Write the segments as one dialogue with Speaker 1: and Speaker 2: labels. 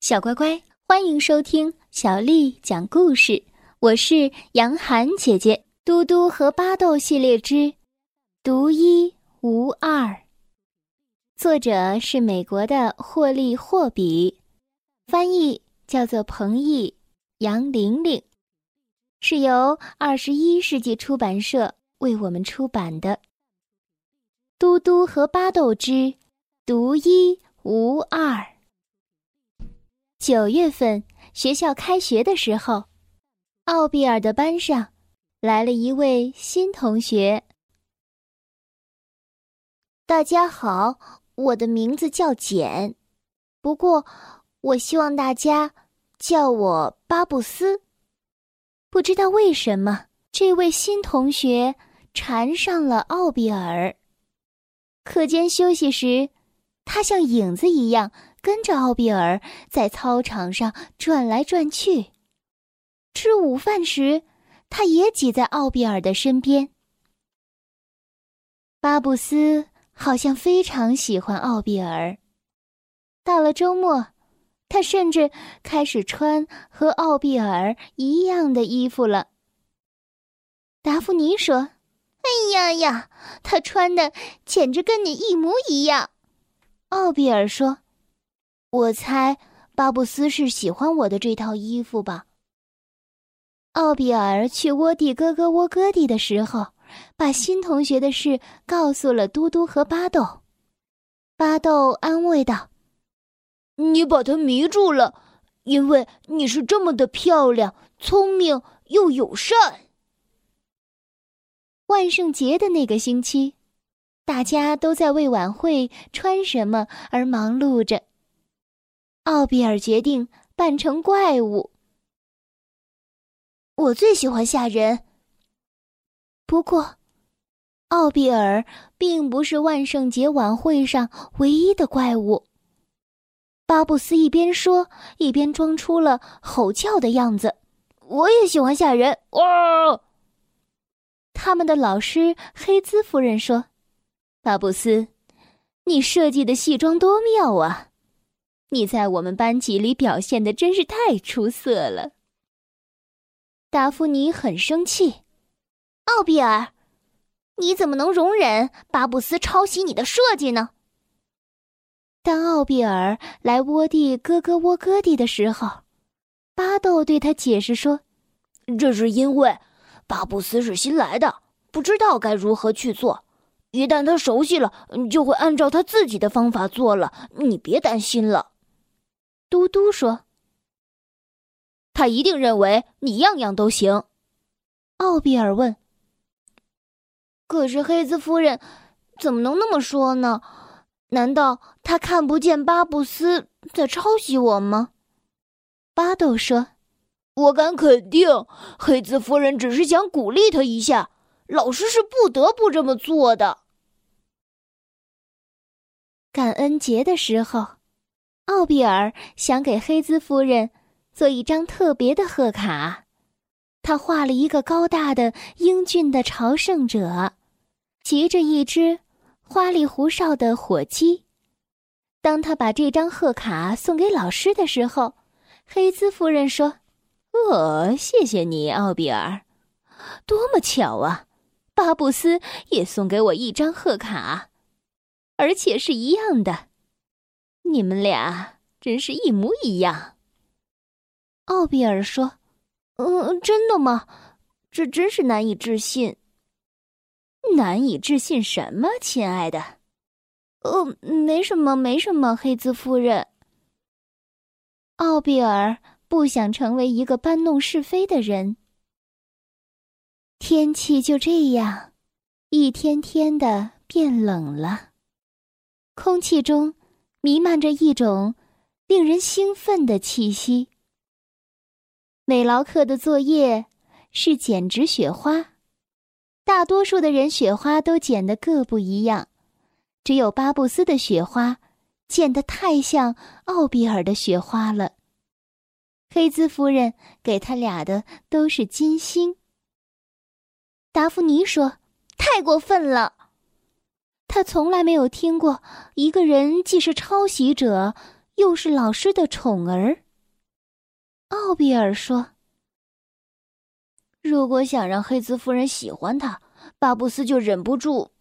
Speaker 1: 小乖乖，欢迎收听小丽讲故事。我是杨涵姐姐。嘟嘟和巴豆系列之独一无二，作者是美国的霍利霍比，翻译叫做彭毅、杨玲玲，是由二十一世纪出版社为我们出版的。嘟嘟和巴豆之独一无二。九月份学校开学的时候，奥比尔的班上来了一位新同学。
Speaker 2: 大家好，我的名字叫简，不过我希望大家叫我巴布斯。
Speaker 1: 不知道为什么，这位新同学缠上了奥比尔。课间休息时，他像影子一样。跟着奥比尔在操场上转来转去。吃午饭时，他也挤在奥比尔的身边。巴布斯好像非常喜欢奥比尔。到了周末，他甚至开始穿和奥比尔一样的衣服了。达芙妮说：“
Speaker 2: 哎呀呀，他穿的简直跟你一模一样。”
Speaker 1: 奥比尔说。我猜巴布斯是喜欢我的这套衣服吧。奥比尔去窝地哥哥窝哥地的时候，把新同学的事告诉了嘟嘟和巴豆。巴豆安慰道：“
Speaker 3: 你把他迷住了，因为你是这么的漂亮、聪明又友善。”
Speaker 1: 万圣节的那个星期，大家都在为晚会穿什么而忙碌着。奥比尔决定扮成怪物。
Speaker 2: 我最喜欢吓人。
Speaker 1: 不过，奥比尔并不是万圣节晚会上唯一的怪物。巴布斯一边说，一边装出了吼叫的样子。
Speaker 3: 我也喜欢吓人！哇！
Speaker 1: 他们的老师黑兹夫人说：“巴布斯，你设计的戏装多妙啊！”你在我们班级里表现的真是太出色了。达芙妮很生气，
Speaker 2: 奥比尔，你怎么能容忍巴布斯抄袭你的设计呢？
Speaker 1: 当奥比尔来窝地咯咯窝咯地的时候，巴豆对他解释说：“
Speaker 3: 这是因为巴布斯是新来的，不知道该如何去做。一旦他熟悉了，就会按照他自己的方法做了。你别担心了。”
Speaker 1: 嘟嘟说：“
Speaker 3: 他一定认为你样样都行。”
Speaker 1: 奥比尔问：“
Speaker 2: 可是黑兹夫人怎么能那么说呢？难道他看不见巴布斯在抄袭我吗？”
Speaker 1: 巴豆说：“
Speaker 3: 我敢肯定，黑兹夫人只是想鼓励他一下。老师是不得不这么做的。”
Speaker 1: 感恩节的时候。奥比尔想给黑兹夫人做一张特别的贺卡，他画了一个高大的、英俊的朝圣者，骑着一只花里胡哨的火鸡。当他把这张贺卡送给老师的时候，黑兹夫人说：“哦，谢谢你，奥比尔，多么巧啊！巴布斯也送给我一张贺卡，而且是一样的。”你们俩真是一模一样。奥比尔说：“
Speaker 2: 嗯，真的吗？这真是难以置信。
Speaker 1: 难以置信什么，亲爱的？
Speaker 2: 呃，没什么，没什么。黑兹夫人。
Speaker 1: 奥比尔不想成为一个搬弄是非的人。天气就这样，一天天的变冷了，空气中。弥漫着一种令人兴奋的气息。美劳课的作业是剪纸雪花，大多数的人雪花都剪得各不一样，只有巴布斯的雪花剪得太像奥比尔的雪花了。黑兹夫人给他俩的都是金星。达芙妮说：“
Speaker 2: 太过分了。”
Speaker 1: 他从来没有听过一个人既是抄袭者，又是老师的宠儿。奥比尔说：“
Speaker 3: 如果想让黑兹夫人喜欢他，巴布斯就忍不住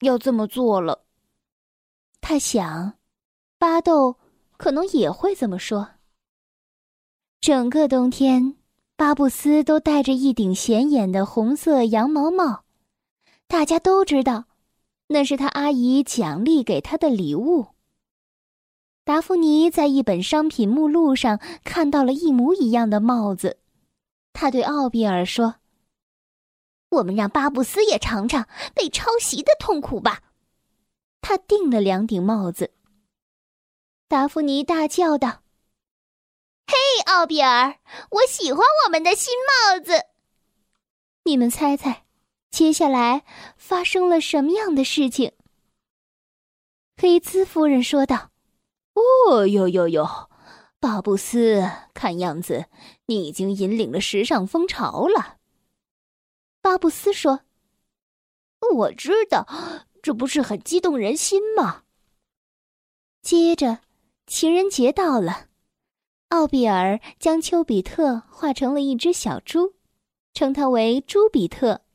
Speaker 3: 要这么做了。”
Speaker 1: 他想，巴豆可能也会这么说。整个冬天，巴布斯都戴着一顶显眼的红色羊毛帽，大家都知道，那是他阿姨奖励给他的礼物。达芙妮在一本商品目录上看到了一模一样的帽子，他对奥比尔说：“
Speaker 2: 我们让巴布斯也尝尝被抄袭的痛苦吧。”
Speaker 1: 他订了两顶帽子。达芙妮大叫道：“
Speaker 2: 嘿，奥比尔，我喜欢我们的新帽子！
Speaker 1: 你们猜猜，接下来发生了什么样的事情？”黑兹夫人说道：“
Speaker 3: 哦哟哟哟，巴布斯，看样子你已经引领了时尚风潮了。”
Speaker 1: 巴布斯说：“
Speaker 3: 我知道。”这不是很激动人心吗？
Speaker 1: 接着，情人节到了，奥比尔将丘比特画成了一只小猪，称它为朱比特。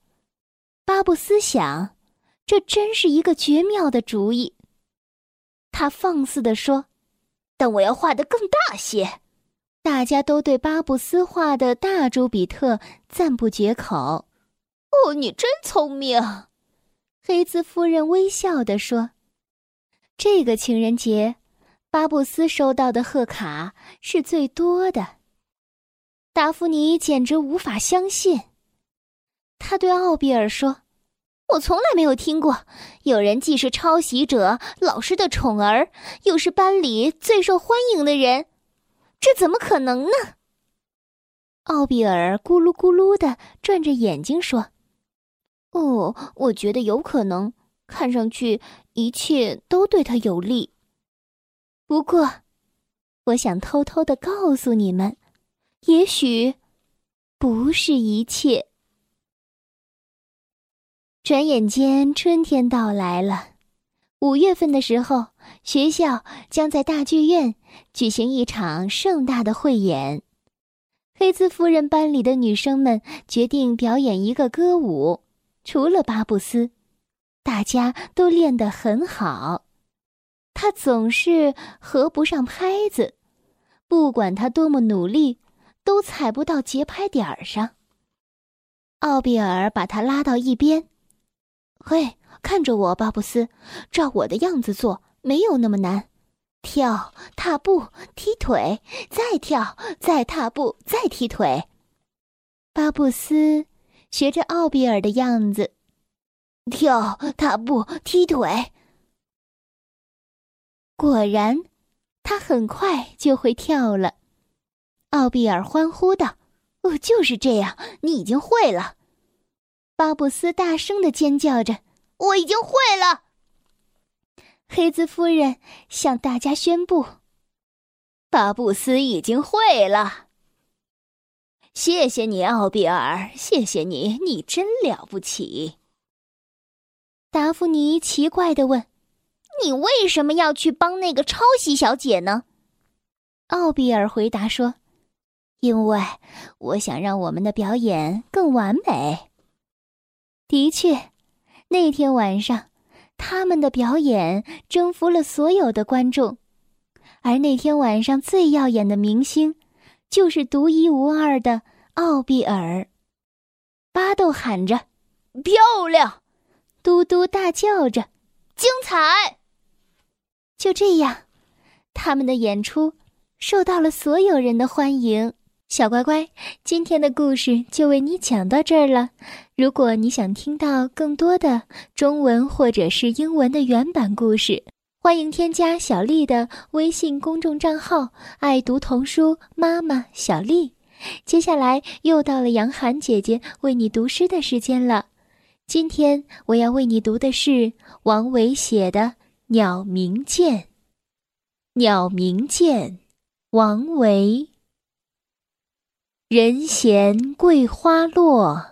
Speaker 1: 巴布斯想，这真是一个绝妙的主意。他放肆地说：“
Speaker 2: 但我要画的更大些。”
Speaker 1: 大家都对巴布斯画的大朱比特赞不绝口。
Speaker 2: 哦，你真聪明！
Speaker 1: 黑兹夫人微笑地说：“这个情人节，巴布斯收到的贺卡是最多的。”达芙妮简直无法相信。他对奥比尔说：“
Speaker 2: 我从来没有听过有人既是抄袭者、老师的宠儿，又是班里最受欢迎的人，这怎么可能呢？”
Speaker 1: 奥比尔咕噜咕噜的转着眼睛说。
Speaker 3: 哦，我觉得有可能，看上去一切都对他有利。
Speaker 1: 不过，我想偷偷的告诉你们，也许不是一切。转眼间，春天到来了。五月份的时候，学校将在大剧院举行一场盛大的汇演。黑兹夫人班里的女生们决定表演一个歌舞。除了巴布斯，大家都练得很好。他总是合不上拍子，不管他多么努力，都踩不到节拍点儿上。奥比尔把他拉到一边：“嘿，看着我，巴布斯，照我的样子做，没有那么难。跳、踏步、踢腿，再跳、再踏步、再踢腿。”巴布斯。学着奥比尔的样子，
Speaker 3: 跳、踏步、踢腿。
Speaker 1: 果然，他很快就会跳了。奥比尔欢呼道：“哦，就是这样，你已经会了！”巴布斯大声的尖叫着：“
Speaker 2: 我已经会了！”
Speaker 1: 黑兹夫人向大家宣布：“
Speaker 3: 巴布斯已经会了。”谢谢你，奥比尔，谢谢你，你真了不起。
Speaker 1: 达芙妮奇怪的问：“
Speaker 2: 你为什么要去帮那个抄袭小姐呢？”
Speaker 1: 奥比尔回答说：“因为我想让我们的表演更完美。”的确，那天晚上，他们的表演征服了所有的观众，而那天晚上最耀眼的明星。就是独一无二的奥比尔，巴豆喊着：“
Speaker 2: 漂亮！”
Speaker 1: 嘟嘟大叫着：“
Speaker 2: 精彩！”
Speaker 1: 就这样，他们的演出受到了所有人的欢迎。小乖乖，今天的故事就为你讲到这儿了。如果你想听到更多的中文或者是英文的原版故事，欢迎添加小丽的微信公众账号“爱读童书妈妈小丽”。接下来又到了杨涵姐姐为你读诗的时间了。今天我要为你读的是王维写的《鸟鸣涧》。《鸟鸣涧》，王维。人闲桂花落，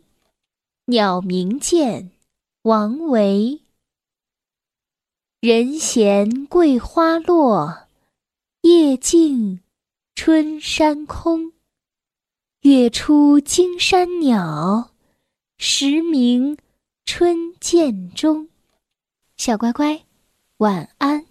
Speaker 1: 鸟鸣涧，王维。人闲桂花落，夜静春山空。月出惊山鸟，时鸣春涧中。小乖乖，晚安。